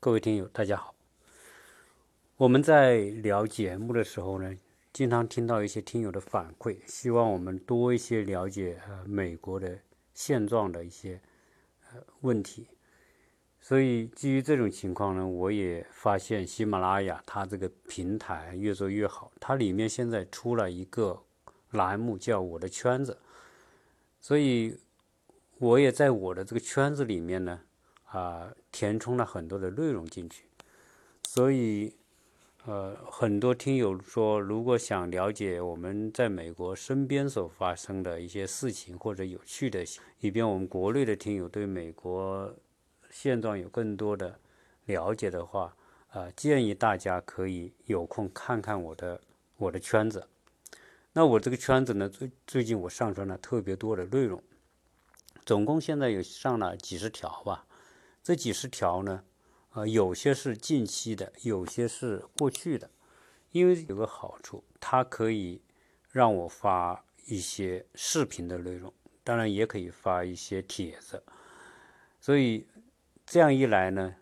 各位听友，大家好。我们在聊节目的时候呢，经常听到一些听友的反馈，希望我们多一些了解呃美国的现状的一些呃问题。所以基于这种情况呢，我也发现喜马拉雅它这个平台越做越好，它里面现在出了一个栏目叫“我的圈子”，所以我也在我的这个圈子里面呢。啊，填充了很多的内容进去，所以，呃，很多听友说，如果想了解我们在美国身边所发生的一些事情或者有趣的，以便我们国内的听友对美国现状有更多的了解的话，啊，建议大家可以有空看看我的我的圈子。那我这个圈子呢，最最近我上传了特别多的内容，总共现在有上了几十条吧。这几十条呢，呃，有些是近期的，有些是过去的。因为有个好处，它可以让我发一些视频的内容，当然也可以发一些帖子。所以这样一来呢，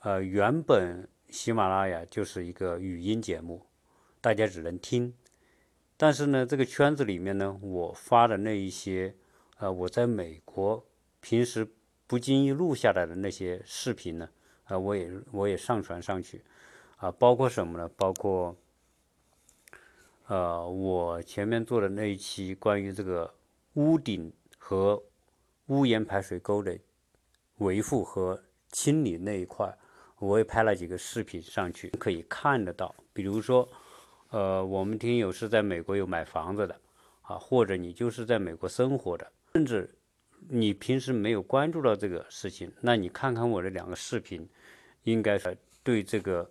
呃，原本喜马拉雅就是一个语音节目，大家只能听。但是呢，这个圈子里面呢，我发的那一些，呃，我在美国平时。不经意录下来的那些视频呢，啊，我也我也上传上去，啊，包括什么呢？包括，呃，我前面做的那一期关于这个屋顶和屋檐排水沟的维护和清理那一块，我也拍了几个视频上去，可以看得到。比如说，呃，我们听友是在美国有买房子的，啊，或者你就是在美国生活的，甚至。你平时没有关注到这个事情，那你看看我的两个视频，应该是对这个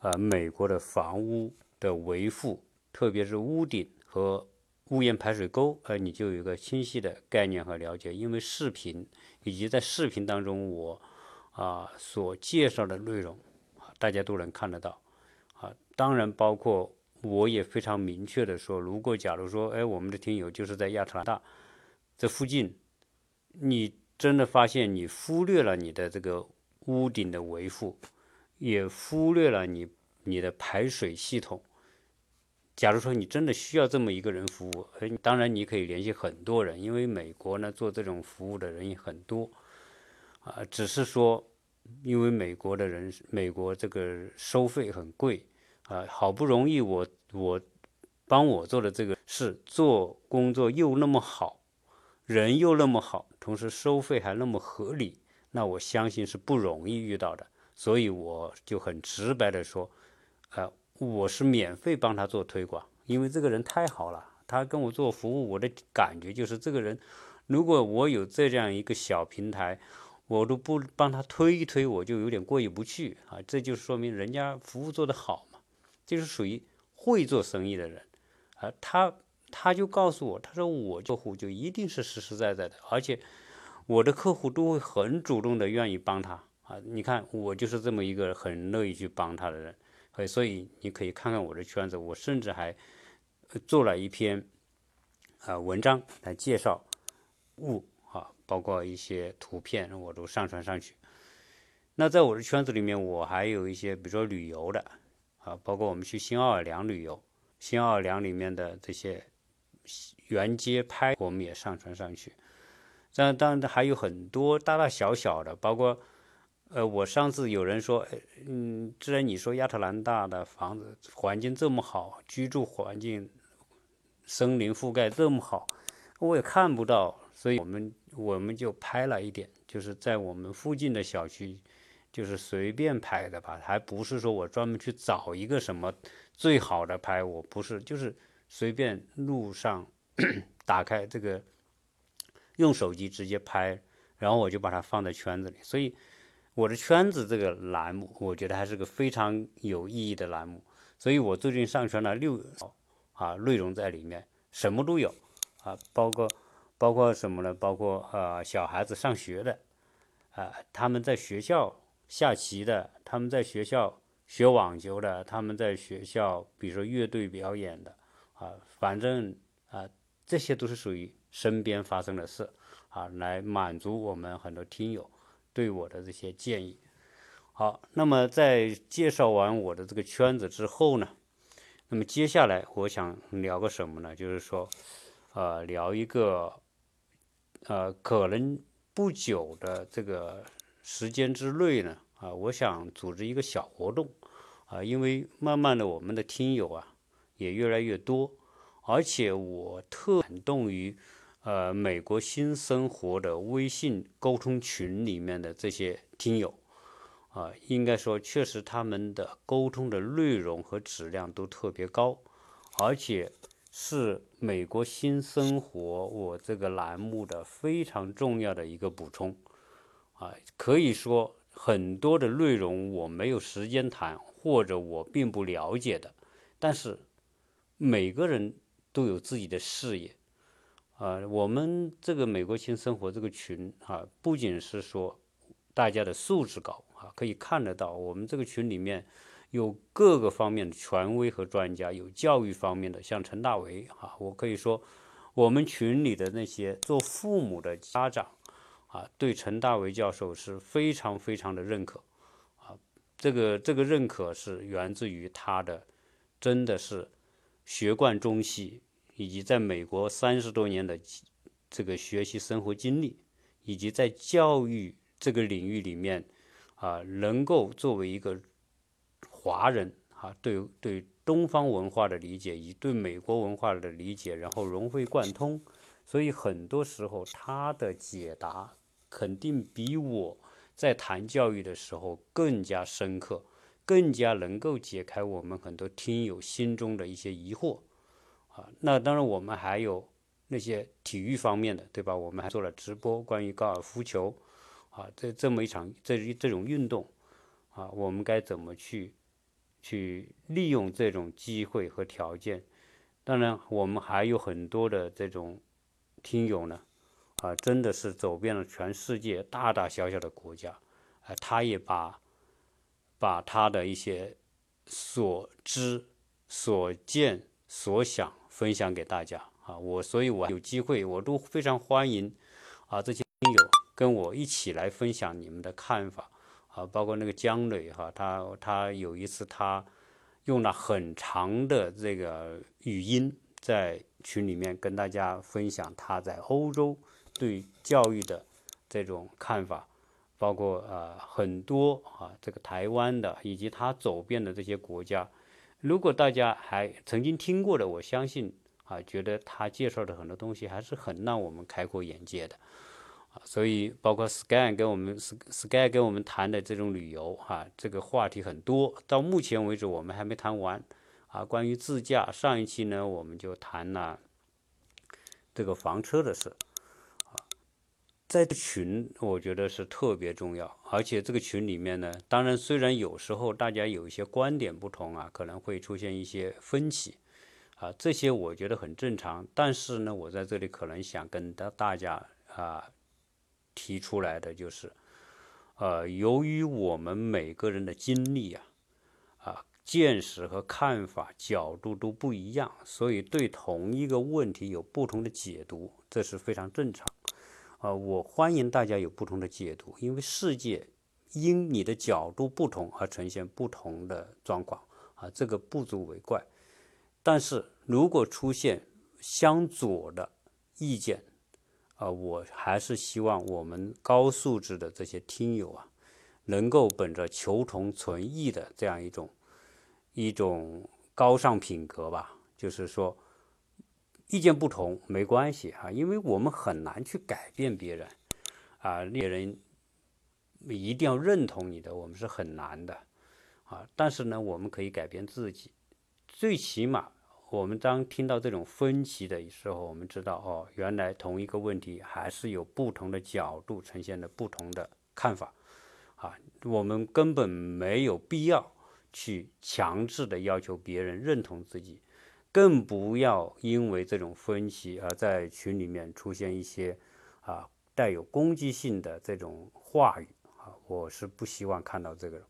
呃美国的房屋的维护，特别是屋顶和屋檐排水沟，呃，你就有一个清晰的概念和了解。因为视频以及在视频当中我啊所介绍的内容，大家都能看得到啊。当然，包括我也非常明确的说，如果假如说，哎，我们的听友就是在亚特兰大这附近。你真的发现你忽略了你的这个屋顶的维护，也忽略了你你的排水系统。假如说你真的需要这么一个人服务，当然你可以联系很多人，因为美国呢做这种服务的人也很多，啊，只是说因为美国的人，美国这个收费很贵，啊，好不容易我我帮我做的这个事，做工作又那么好。人又那么好，同时收费还那么合理，那我相信是不容易遇到的。所以我就很直白的说，呃，我是免费帮他做推广，因为这个人太好了，他跟我做服务，我的感觉就是这个人，如果我有这样一个小平台，我都不帮他推一推，我就有点过意不去啊。这就说明人家服务做得好嘛，就是属于会做生意的人，啊，他。他就告诉我，他说我客户就一定是实实在在的，而且我的客户都会很主动的愿意帮他啊。你看我就是这么一个很乐意去帮他的人，所以你可以看看我的圈子，我甚至还做了一篇啊文章来介绍物啊，包括一些图片我都上传上去。那在我的圈子里面，我还有一些比如说旅游的啊，包括我们去新奥尔良旅游，新奥尔良里面的这些。原街拍我们也上传上去，这样当然还有很多大大小小的，包括呃，我上次有人说，嗯，既然你说亚特兰大的房子环境这么好，居住环境森林覆盖这么好，我也看不到，所以我们我们就拍了一点，就是在我们附近的小区，就是随便拍的吧，还不是说我专门去找一个什么最好的拍，我不是，就是。随便路上 打开这个，用手机直接拍，然后我就把它放在圈子里。所以我的圈子这个栏目，我觉得还是个非常有意义的栏目。所以我最近上传了六啊内容在里面，什么都有啊，包括包括什么呢？包括呃小孩子上学的啊，他们在学校下棋的，他们在学校学网球的，他们在学校比如说乐队表演的。啊，反正啊，这些都是属于身边发生的事啊，来满足我们很多听友对我的这些建议。好，那么在介绍完我的这个圈子之后呢，那么接下来我想聊个什么呢？就是说，呃，聊一个，呃，可能不久的这个时间之内呢，啊，我想组织一个小活动，啊，因为慢慢的我们的听友啊也越来越多，而且我特感动于，呃，美国新生活的微信沟通群里面的这些听友。啊，应该说，确实他们的沟通的内容和质量都特别高，而且是美国新生活我这个栏目的非常重要的一个补充。啊，可以说很多的内容我没有时间谈，或者我并不了解的，但是每个人都有自己的事业。啊，我们这个美国新生活这个群啊，不仅是说大家的素质高啊。可以看得到，我们这个群里面有各个方面的权威和专家，有教育方面的，像陈大为啊，我可以说，我们群里的那些做父母的家长啊，对陈大为教授是非常非常的认可啊。这个这个认可是源自于他的真的是学贯中西，以及在美国三十多年的这个学习生活经历，以及在教育这个领域里面。啊，能够作为一个华人啊，对对东方文化的理解，以对美国文化的理解，然后融会贯通，所以很多时候他的解答肯定比我在谈教育的时候更加深刻，更加能够解开我们很多听友心中的一些疑惑啊。那当然，我们还有那些体育方面的，对吧？我们还做了直播，关于高尔夫球。啊，这这么一场这这种运动，啊，我们该怎么去去利用这种机会和条件？当然，我们还有很多的这种听友呢，啊，真的是走遍了全世界大大小小的国家，啊，他也把把他的一些所知、所见、所想分享给大家啊，我所以，我有机会，我都非常欢迎啊这些听友。跟我一起来分享你们的看法啊，包括那个姜磊哈，他他有一次他用了很长的这个语音在群里面跟大家分享他在欧洲对教育的这种看法，包括啊很多啊这个台湾的以及他走遍的这些国家，如果大家还曾经听过的，我相信啊觉得他介绍的很多东西还是很让我们开阔眼界的。所以，包括 Sky 跟我们 Sky 跟我们谈的这种旅游，哈，这个话题很多。到目前为止，我们还没谈完。啊，关于自驾，上一期呢，我们就谈了这个房车的事。在群，我觉得是特别重要。而且这个群里面呢，当然虽然有时候大家有一些观点不同啊，可能会出现一些分歧，啊，这些我觉得很正常。但是呢，我在这里可能想跟大大家啊。提出来的就是，呃，由于我们每个人的经历啊，啊，见识和看法角度都不一样，所以对同一个问题有不同的解读，这是非常正常。啊，我欢迎大家有不同的解读，因为世界因你的角度不同而呈现不同的状况，啊，这个不足为怪。但是如果出现相左的意见，啊，我还是希望我们高素质的这些听友啊，能够本着求同存异的这样一种一种高尚品格吧，就是说意见不同没关系啊，因为我们很难去改变别人啊，别人一定要认同你的，我们是很难的啊。但是呢，我们可以改变自己，最起码。我们当听到这种分歧的时候，我们知道哦，原来同一个问题还是有不同的角度呈现的不同的看法，啊，我们根本没有必要去强制的要求别人认同自己，更不要因为这种分歧而在群里面出现一些啊带有攻击性的这种话语啊，我是不希望看到这个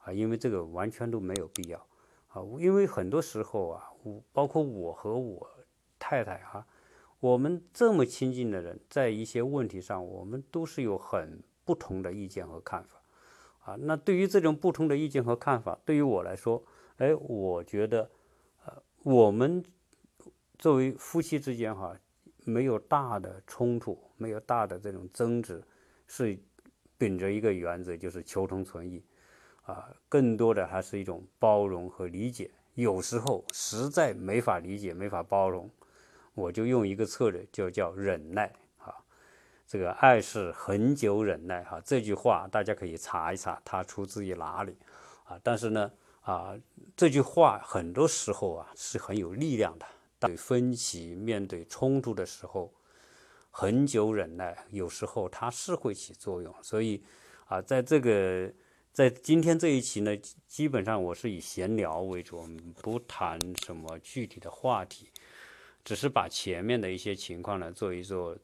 啊，因为这个完全都没有必要啊，因为很多时候啊。我包括我和我太太哈，我们这么亲近的人，在一些问题上，我们都是有很不同的意见和看法啊，那对于这种不同的意见和看法，对于我来说，哎，我觉得，我们作为夫妻之间哈，没有大的冲突，没有大的这种争执，是秉着一个原则，就是求同存异，啊，更多的还是一种包容和理解。有时候实在没法理解、没法包容，我就用一个策略，就叫忍耐。啊，这个爱是恒久忍耐。哈，这句话大家可以查一查，它出自于哪里？啊，但是呢，啊，这句话很多时候啊是很有力量的。对分歧、面对冲突的时候，恒久忍耐，有时候它是会起作用。所以，啊，在这个。在今天这一期呢，基本上我是以闲聊为主，我们不谈什么具体的话题，只是把前面的一些情况呢做一做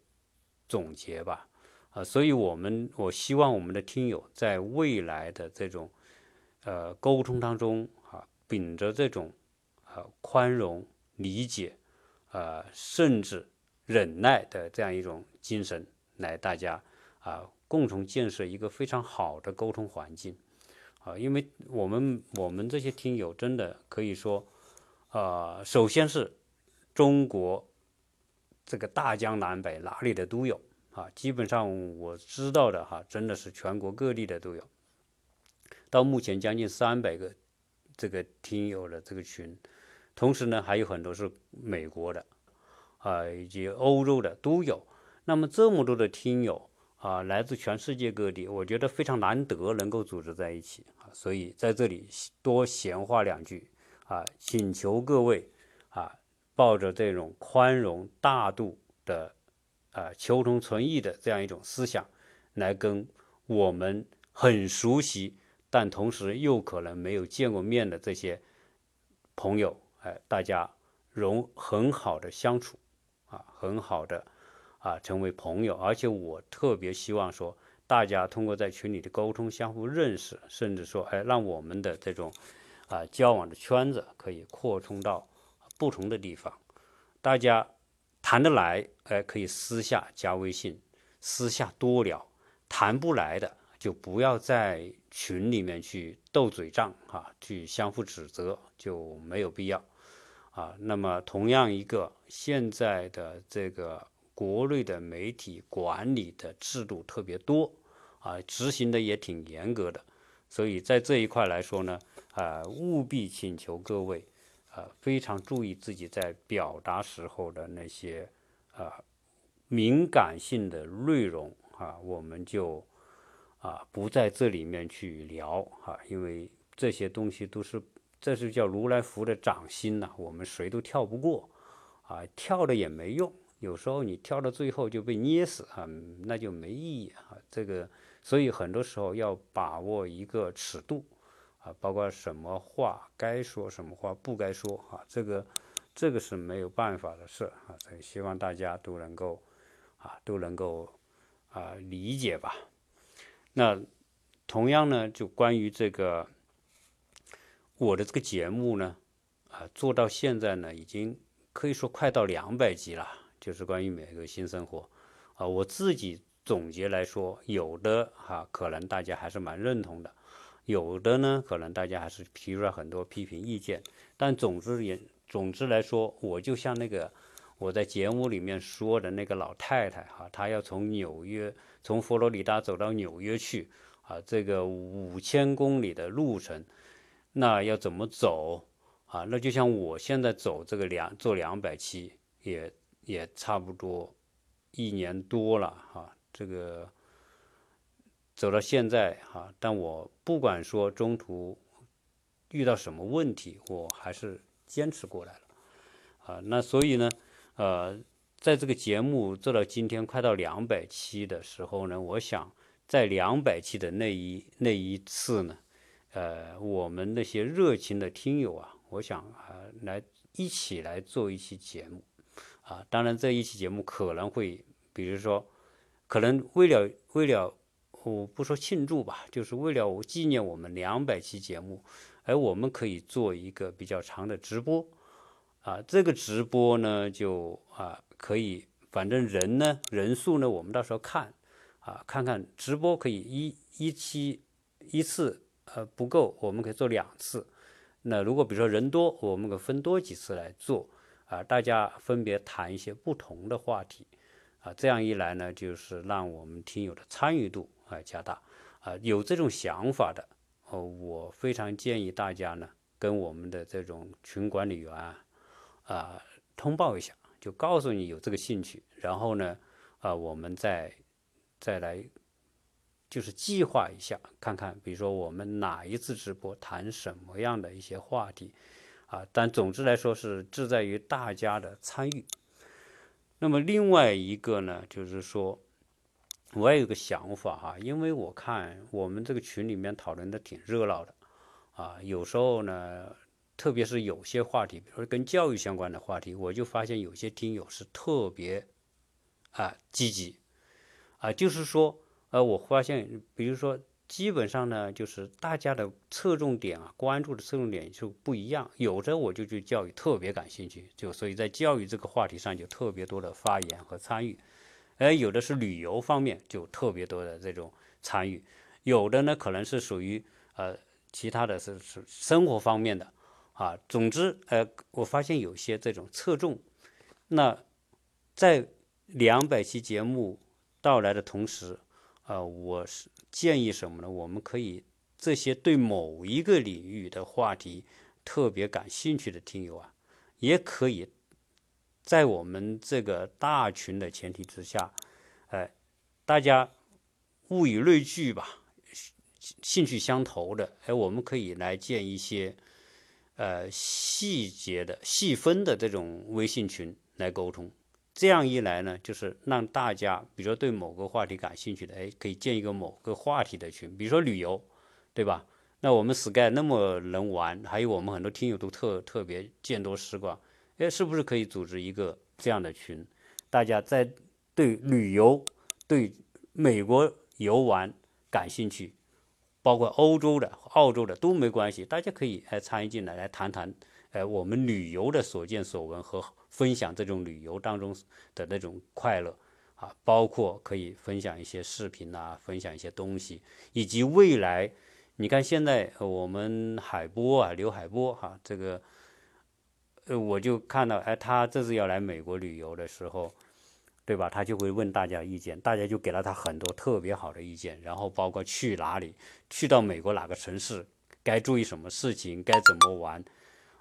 总结吧。啊，所以我们我希望我们的听友在未来的这种呃沟通当中啊，秉着这种呃宽容、理解、呃甚至忍耐的这样一种精神，来大家啊。共同建设一个非常好的沟通环境，啊，因为我们我们这些听友真的可以说，啊，首先是中国这个大江南北哪里的都有啊，基本上我知道的哈，真的是全国各地的都有。到目前将近三百个这个听友的这个群，同时呢还有很多是美国的啊，以及欧洲的都有。那么这么多的听友。啊，来自全世界各地，我觉得非常难得能够组织在一起啊，所以在这里多闲话两句啊，请求各位啊，抱着这种宽容大度的啊，求同存异的这样一种思想，来跟我们很熟悉但同时又可能没有见过面的这些朋友，哎，大家融很好的相处啊，很好的。啊，成为朋友，而且我特别希望说，大家通过在群里的沟通，相互认识，甚至说，哎，让我们的这种啊交往的圈子可以扩充到不同的地方。大家谈得来，哎，可以私下加微信，私下多聊；谈不来的，就不要在群里面去斗嘴仗，哈，去相互指责，就没有必要。啊，那么同样一个现在的这个。国内的媒体管理的制度特别多，啊，执行的也挺严格的，所以在这一块来说呢，啊，务必请求各位，啊，非常注意自己在表达时候的那些啊敏感性的内容啊，我们就啊不在这里面去聊啊，因为这些东西都是这是叫如来佛的掌心呐，我们谁都跳不过，啊，跳了也没用。有时候你跳到最后就被捏死啊，那就没意义啊。这个，所以很多时候要把握一个尺度啊，包括什么话该说，什么话不该说啊。这个，这个是没有办法的事啊。所以希望大家都能够啊，都能够啊理解吧。那同样呢，就关于这个我的这个节目呢，啊，做到现在呢，已经可以说快到两百集了。就是关于每个新生活，啊，我自己总结来说，有的哈可能大家还是蛮认同的，有的呢可能大家还是提出了很多批评意见，但总之也总之来说，我就像那个我在节目里面说的那个老太太哈，她要从纽约从佛罗里达走到纽约去啊，这个五千公里的路程，那要怎么走啊？那就像我现在走这个两做两百期也。也差不多一年多了哈，这个走到现在哈，但我不管说中途遇到什么问题，我还是坚持过来了啊。那所以呢，呃，在这个节目做到今天快到两百期的时候呢，我想在两百期的那一那一次呢，呃，我们那些热情的听友啊，我想啊，来一起来做一期节目。啊，当然这一期节目可能会，比如说，可能为了为了，我不说庆祝吧，就是为了纪念我们两百期节目，而我们可以做一个比较长的直播，啊，这个直播呢就啊可以，反正人呢人数呢我们到时候看，啊看看直播可以一一期一次呃不够，我们可以做两次。那如果比如说人多，我们可分多几次来做啊，大家分别谈一些不同的话题啊，这样一来呢，就是让我们听友的参与度啊加大啊。有这种想法的哦，我非常建议大家呢，跟我们的这种群管理员啊啊通报一下，就告诉你有这个兴趣，然后呢啊，我们再再来。就是计划一下，看看，比如说我们哪一次直播谈什么样的一些话题，啊，但总之来说是志在于大家的参与。那么另外一个呢，就是说，我也有个想法哈，因为我看我们这个群里面讨论的挺热闹的，啊，有时候呢，特别是有些话题，比如说跟教育相关的话题，我就发现有些听友是特别啊积极，啊，就是说。呃，我发现，比如说，基本上呢，就是大家的侧重点啊，关注的侧重点就不一样。有的我就对教育特别感兴趣，就所以在教育这个话题上就特别多的发言和参与。而有的是旅游方面，就特别多的这种参与。有的呢，可能是属于呃其他的是是生活方面的啊。总之，呃，我发现有些这种侧重。那在两百期节目到来的同时。呃，我是建议什么呢？我们可以这些对某一个领域的话题特别感兴趣的听友啊，也可以在我们这个大群的前提之下，哎，大家物以类聚吧，兴趣相投的，哎，我们可以来建一些呃细节的细分的这种微信群来沟通。这样一来呢，就是让大家，比如说对某个话题感兴趣的，哎，可以建一个某个话题的群，比如说旅游，对吧？那我们 Sky 那么能玩，还有我们很多听友都特特别见多识广，哎，是不是可以组织一个这样的群？大家在对旅游、对美国游玩感兴趣，包括欧洲的、澳洲的都没关系，大家可以来参与进来，来谈谈，哎，我们旅游的所见所闻和。分享这种旅游当中的那种快乐啊，包括可以分享一些视频啊，分享一些东西，以及未来，你看现在我们海波啊，刘海波哈，这个，呃，我就看到，哎，他这次要来美国旅游的时候，对吧？他就会问大家意见，大家就给了他很多特别好的意见，然后包括去哪里，去到美国哪个城市，该注意什么事情，该怎么玩。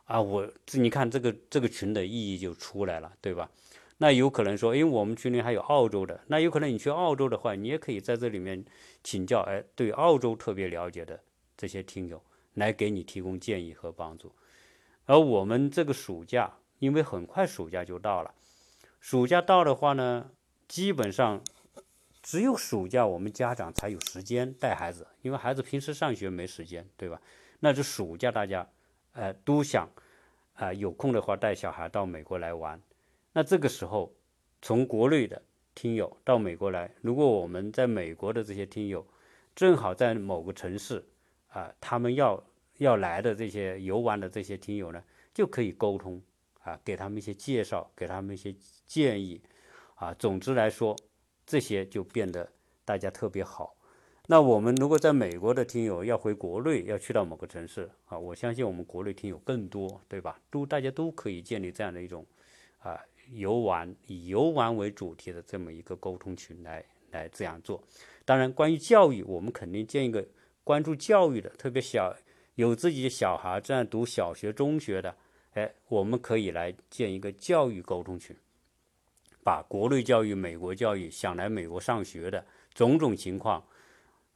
啊，我你看这个这个群的意义就出来了，对吧？那有可能说，因为我们群里还有澳洲的，那有可能你去澳洲的话，你也可以在这里面请教，哎，对澳洲特别了解的这些听友来给你提供建议和帮助。而我们这个暑假，因为很快暑假就到了，暑假到的话呢，基本上只有暑假我们家长才有时间带孩子，因为孩子平时上学没时间，对吧？那这暑假大家。呃，都想，啊，有空的话带小孩到美国来玩。那这个时候，从国内的听友到美国来，如果我们在美国的这些听友，正好在某个城市，啊，他们要要来的这些游玩的这些听友呢，就可以沟通，啊，给他们一些介绍，给他们一些建议，啊，总之来说，这些就变得大家特别好。那我们如果在美国的听友要回国内，要去到某个城市啊，我相信我们国内听友更多，对吧？都大家都可以建立这样的一种啊游玩以游玩为主题的这么一个沟通群来来这样做。当然，关于教育，我们肯定建一个关注教育的，特别小有自己的小孩这样读小学、中学的，哎，我们可以来建一个教育沟通群，把国内教育、美国教育想来美国上学的种种情况。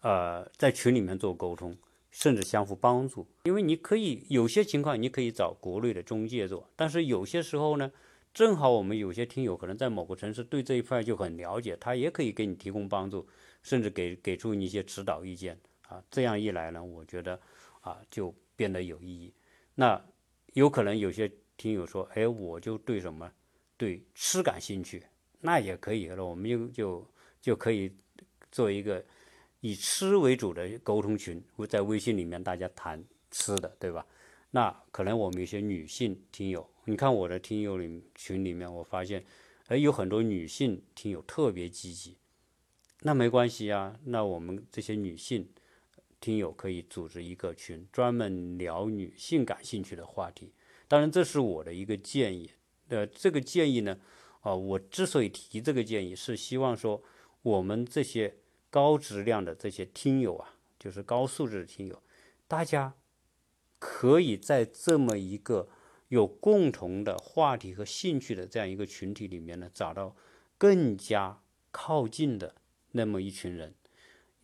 呃，在群里面做沟通，甚至相互帮助，因为你可以有些情况你可以找国内的中介做，但是有些时候呢，正好我们有些听友可能在某个城市对这一块就很了解，他也可以给你提供帮助，甚至给给出你一些指导意见啊。这样一来呢，我觉得啊就变得有意义。那有可能有些听友说，哎，我就对什么对吃感兴趣，那也可以了，我们就就就可以做一个。以吃为主的沟通群，在微信里面大家谈吃的，对吧？那可能我们一些女性听友，你看我的听友里群里面，我发现，哎，有很多女性听友特别积极。那没关系啊，那我们这些女性听友可以组织一个群，专门聊女性感兴趣的话题。当然，这是我的一个建议。呃，这个建议呢，啊，我之所以提这个建议，是希望说我们这些高质量的这些听友啊，就是高素质的听友，大家可以在这么一个有共同的话题和兴趣的这样一个群体里面呢，找到更加靠近的那么一群人。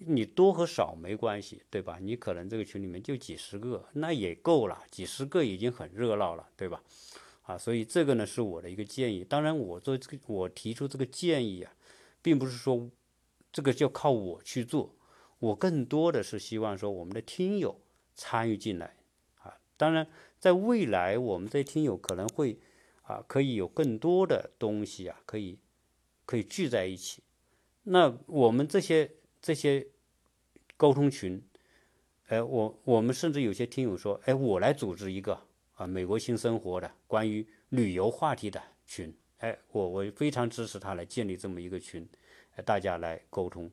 你多和少没关系，对吧？你可能这个群里面就几十个，那也够了，几十个已经很热闹了，对吧？啊，所以这个呢是我的一个建议。当然，我做这个，我提出这个建议啊，并不是说这个就靠我去做，我更多的是希望说我们的听友参与进来啊。当然，在未来我们这些听友可能会啊，可以有更多的东西啊，可以可以聚在一起。那我们这些。这些沟通群，哎，我我们甚至有些听友说，哎，我来组织一个啊，美国新生活的关于旅游话题的群，哎，我我非常支持他来建立这么一个群，大家来沟通。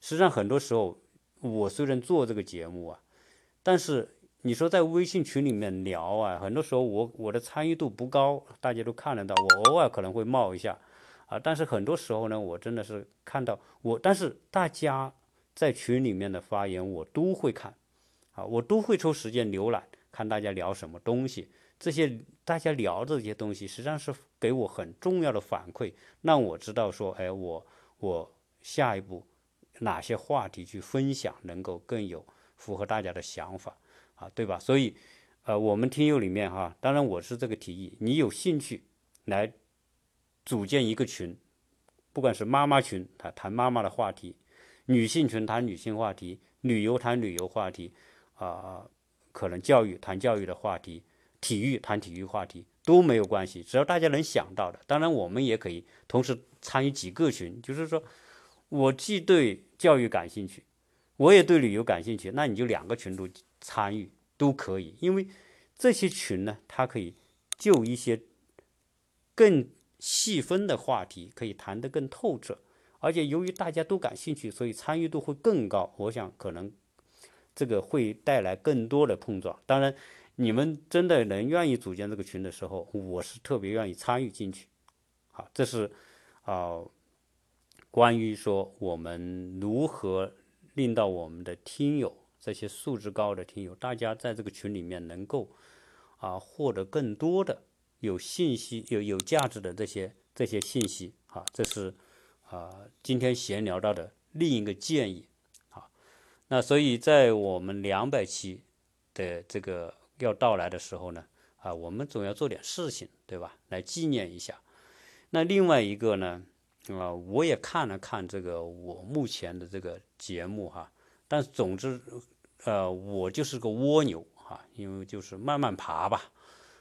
实际上，很多时候我虽然做这个节目啊，但是你说在微信群里面聊啊，很多时候我我的参与度不高，大家都看得到，我偶尔可能会冒一下。啊，但是很多时候呢，我真的是看到我，但是大家在群里面的发言我都会看，啊，我都会抽时间浏览，看大家聊什么东西。这些大家聊的这些东西，实际上是给我很重要的反馈，让我知道说，哎，我我下一步哪些话题去分享，能够更有符合大家的想法，啊，对吧？所以，呃，我们听友里面哈，当然我是这个提议，你有兴趣来。组建一个群，不管是妈妈群，他谈妈妈的话题；女性群谈女性话题；旅游谈旅游话题，啊，可能教育谈教育的话题；体育谈体育话题都没有关系，只要大家能想到的。当然，我们也可以同时参与几个群，就是说我既对教育感兴趣，我也对旅游感兴趣，那你就两个群都参与都可以，因为这些群呢，它可以就一些更。细分的话题可以谈得更透彻，而且由于大家都感兴趣，所以参与度会更高。我想可能这个会带来更多的碰撞。当然，你们真的能愿意组建这个群的时候，我是特别愿意参与进去。好，这是啊，关于说我们如何令到我们的听友这些素质高的听友，大家在这个群里面能够啊获得更多的。有信息、有有价值的这些这些信息，啊，这是啊今天闲聊到的另一个建议，啊，那所以在我们两百期的这个要到来的时候呢，啊，我们总要做点事情，对吧？来纪念一下。那另外一个呢，啊，我也看了看这个我目前的这个节目哈，但总之，呃，我就是个蜗牛哈，因为就是慢慢爬吧。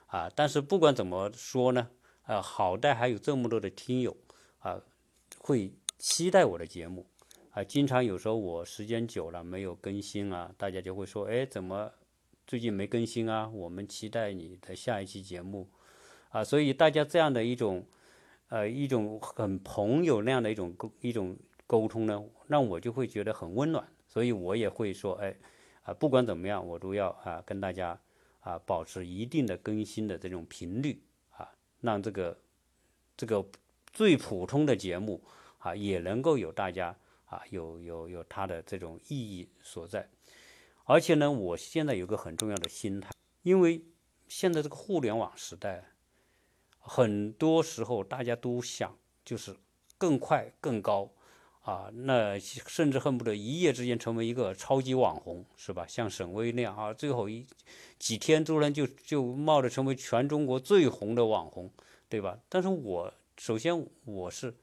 啊，但是不管怎么说呢，啊，好在还有这么多的听友啊，会期待我的节目啊。经常有时候我时间久了没有更新啊，大家就会说，哎，怎么最近没更新啊？我们期待你的下一期节目啊。所以大家这样的一种呃一种很朋友那样的一种沟一种沟通呢，让我就会觉得很温暖。所以我也会说，哎啊，不管怎么样，我都要啊跟大家。啊，保持一定的更新的这种频率啊，让这个这个最普通的节目啊，也能够有大家啊，有有有它的这种意义所在。而且呢，我现在有个很重要的心态，因为现在这个互联网时代，很多时候大家都想就是更快更高。啊，那甚至恨不得一夜之间成为一个超级网红，是吧？像沈巍那样啊，最后一几天突然就就冒着成为全中国最红的网红，对吧？但是我首先我是，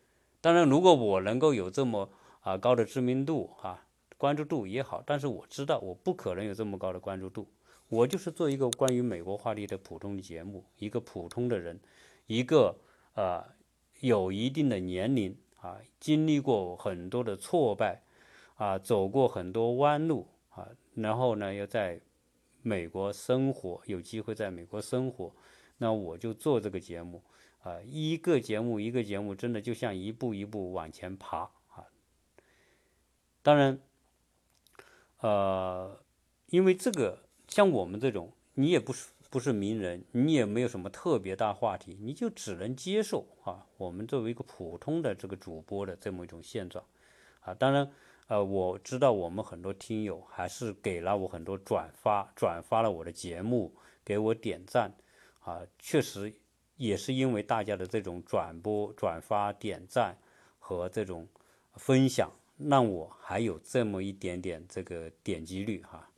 当然如果我能够有这么啊高的知名度啊关注度也好，但是我知道我不可能有这么高的关注度，我就是做一个关于美国话题的普通的节目，一个普通的人，一个呃有一定的年龄。啊，经历过很多的挫败，啊，走过很多弯路，啊，然后呢，又在美国生活，有机会在美国生活，那我就做这个节目，啊，一个节目一个节目，真的就像一步一步往前爬，啊，当然，呃，因为这个像我们这种，你也不是不是名人，你也没有什么特别大话题，你就只能接受啊。我们作为一个普通的这个主播的这么一种现状啊，当然。呃，我知道我们很多听友还是给了我很多转发，转发了我的节目，给我点赞，啊，确实也是因为大家的这种转播、转发、点赞和这种分享，让我还有这么一点点这个点击率哈。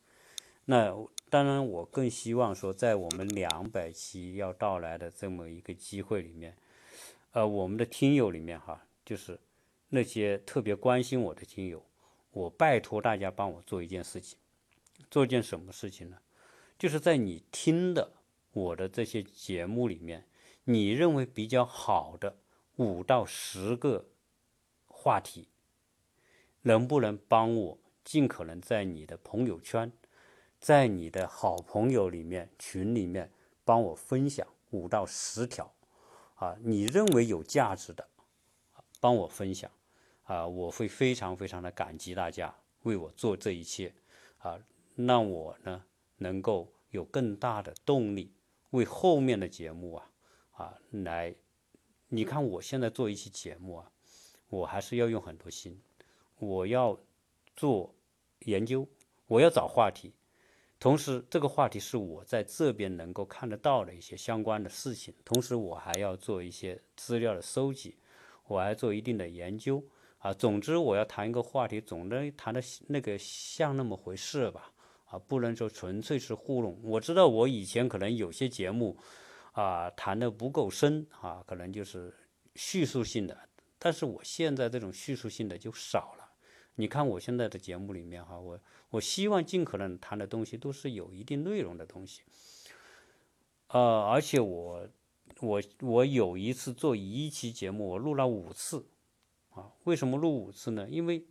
那当然，我更希望说，在我们两百期要到来的这么一个机会里面，呃，我们的听友里面哈，就是那些特别关心我的听友。我拜托大家帮我做一件事情，做一件什么事情呢？就是在你听的我的这些节目里面，你认为比较好的五到十个话题，能不能帮我尽可能在你的朋友圈，在你的好朋友里面群里面帮我分享五到十条，啊，你认为有价值的，帮我分享。啊，我会非常非常的感激大家为我做这一切，啊，让我呢能够有更大的动力为后面的节目啊啊来。你看我现在做一期节目啊，我还是要用很多心，我要做研究，我要找话题，同时这个话题是我在这边能够看得到的一些相关的事情，同时我还要做一些资料的收集，我还做一定的研究。啊，总之我要谈一个话题，总得谈的那个像那么回事吧？啊，不能说纯粹是糊弄。我知道我以前可能有些节目，啊，谈的不够深，啊，可能就是叙述性的。但是我现在这种叙述性的就少了。你看我现在的节目里面，哈，我我希望尽可能谈的东西都是有一定内容的东西。呃，而且我我我有一次做一期节目，我录了五次。啊，为什么录五次呢？因为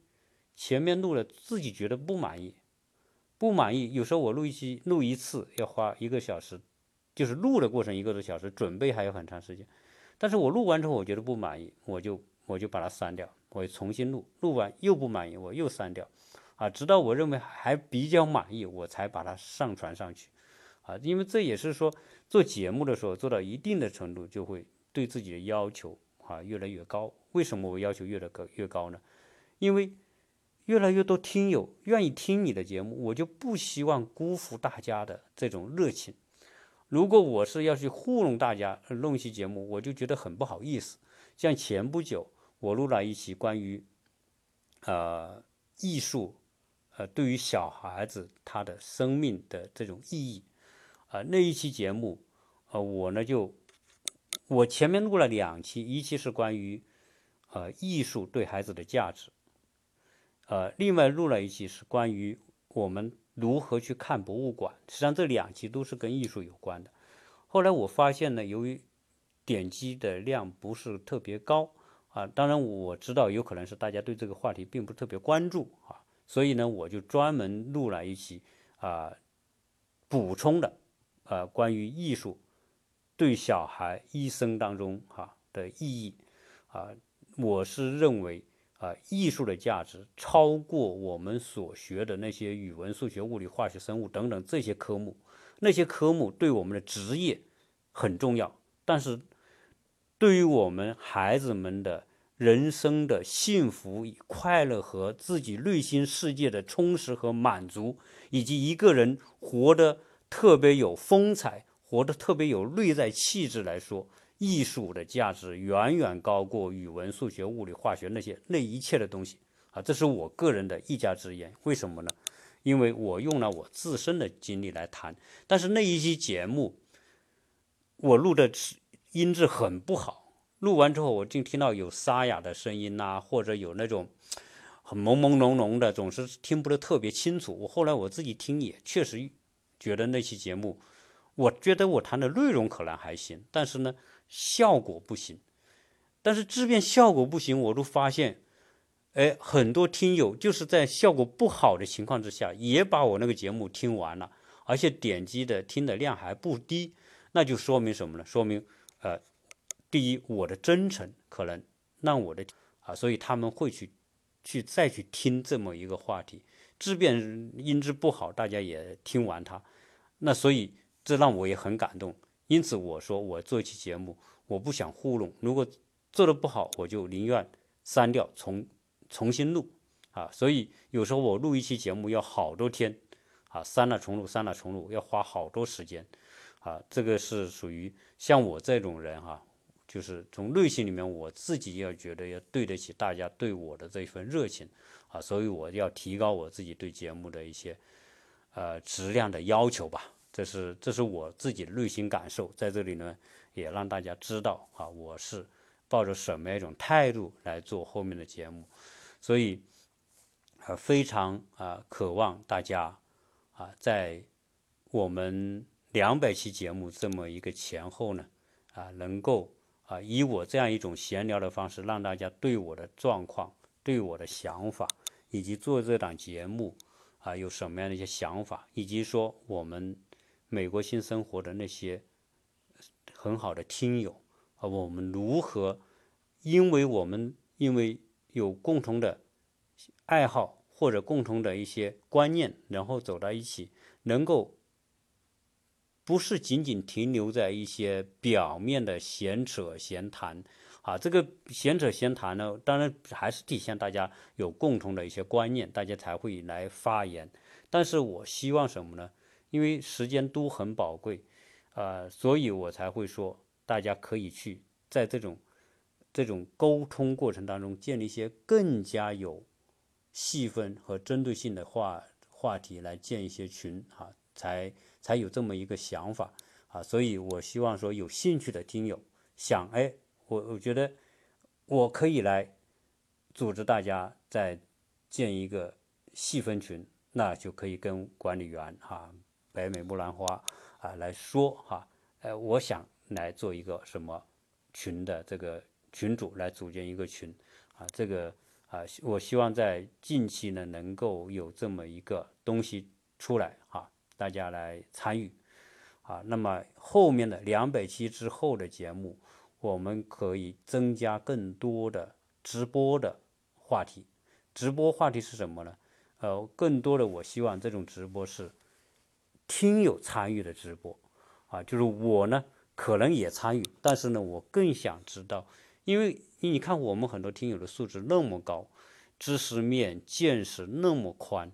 前面录了自己觉得不满意，不满意。有时候我录一期录一次要花一个小时，就是录的过程一个多小时，准备还有很长时间。但是我录完之后我觉得不满意，我就我就把它删掉，我重新录，录完又不满意，我又删掉，啊，直到我认为还比较满意，我才把它上传上去。啊，因为这也是说做节目的时候做到一定的程度，就会对自己的要求啊越来越高。为什么我要求越来高越高呢？因为越来越多听友愿意听你的节目，我就不希望辜负大家的这种热情。如果我是要去糊弄大家弄一期节目，我就觉得很不好意思。像前不久我录了一期关于呃艺术，呃对于小孩子他的生命的这种意义啊那一期节目，呃我呢就我前面录了两期，一期是关于。呃，艺术对孩子的价值。呃，另外录了一期是关于我们如何去看博物馆，实际上这两期都是跟艺术有关的。后来我发现呢，由于点击的量不是特别高啊，当然我知道有可能是大家对这个话题并不特别关注啊，所以呢，我就专门录了一期啊，补充的呃关于艺术对小孩一生当中哈的意义啊。我是认为啊，艺术的价值超过我们所学的那些语文、数学、物理、化学、生物等等这些科目。那些科目对我们的职业很重要，但是对于我们孩子们的人生的幸福、快乐和自己内心世界的充实和满足，以及一个人活得特别有风采、活得特别有内在气质来说。艺术的价值远远高过语文、数学、物理、化学那些那一切的东西啊！这是我个人的一家之言。为什么呢？因为我用了我自身的经历来谈。但是那一期节目我录的音质很不好，录完之后我竟听到有沙哑的声音呐，或者有那种很朦朦胧胧的，总是听不得特别清楚。我后来我自己听也确实觉得那期节目，我觉得我谈的内容可能还行，但是呢。效果不行，但是质变效果不行，我都发现，哎，很多听友就是在效果不好的情况之下，也把我那个节目听完了，而且点击的听的量还不低，那就说明什么呢？说明，呃，第一，我的真诚可能让我的啊，所以他们会去去再去听这么一个话题。即便音质不好，大家也听完它。那所以这让我也很感动。因此我说我做一期节目，我不想糊弄。如果做的不好，我就宁愿删掉，重重新录啊。所以有时候我录一期节目要好多天啊，删了重录，删了重录，要花好多时间啊。这个是属于像我这种人哈。就是从内心里面，我自己要觉得要对得起大家对我的这一份热情啊，所以我要提高我自己对节目的一些呃质量的要求吧。这是这是我自己的内心感受，在这里呢也让大家知道啊，我是抱着什么样一种态度来做后面的节目，所以啊非常啊渴望大家啊在我们两百期节目这么一个前后呢啊能够。啊，以我这样一种闲聊的方式，让大家对我的状况、对我的想法，以及做这档节目啊，有什么样的一些想法，以及说我们美国新生活的那些很好的听友啊，我们如何，因为我们因为有共同的爱好或者共同的一些观念，然后走到一起，能够。不是仅仅停留在一些表面的闲扯闲谈，啊，这个闲扯闲谈呢，当然还是体现大家有共同的一些观念，大家才会来发言。但是我希望什么呢？因为时间都很宝贵，啊，所以我才会说，大家可以去在这种这种沟通过程当中，建立一些更加有细分和针对性的话话题，来建一些群，哈，才。才有这么一个想法啊，所以我希望说有兴趣的听友想，哎，我我觉得我可以来组织大家再建一个细分群，那就可以跟管理员哈，北美木兰花啊来说哈，呃，我想来做一个什么群的这个群主来组建一个群啊，这个啊，我希望在近期呢能够有这么一个东西出来哈。大家来参与，啊，那么后面的两百期之后的节目，我们可以增加更多的直播的话题。直播话题是什么呢？呃，更多的我希望这种直播是听友参与的直播，啊，就是我呢可能也参与，但是呢我更想知道，因为你看我们很多听友的素质那么高，知识面见识那么宽。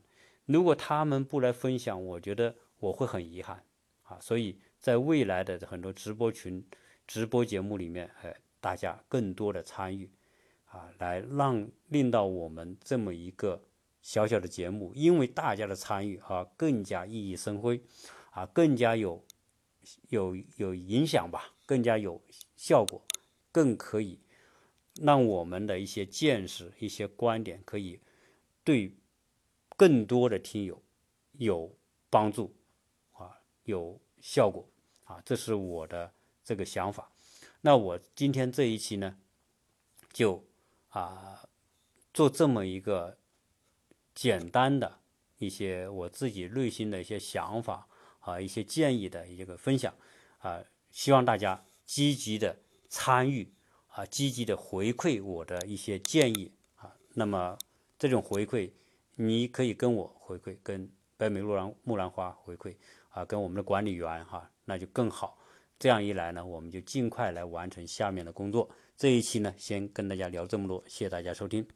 如果他们不来分享，我觉得我会很遗憾啊。所以在未来的很多直播群、直播节目里面，哎，大家更多的参与啊，来让令到我们这么一个小小的节目，因为大家的参与啊，更加熠熠生辉啊，更加有有有影响吧，更加有效果，更可以让我们的一些见识、一些观点可以对。更多的听友有帮助啊，有效果啊，这是我的这个想法。那我今天这一期呢，就啊做这么一个简单的一些我自己内心的一些想法啊，一些建议的一个分享啊，希望大家积极的参与啊，积极的回馈我的一些建议啊。那么这种回馈。你可以跟我回馈，跟北美洛兰木兰花回馈啊，跟我们的管理员哈，那就更好。这样一来呢，我们就尽快来完成下面的工作。这一期呢，先跟大家聊这么多，谢谢大家收听。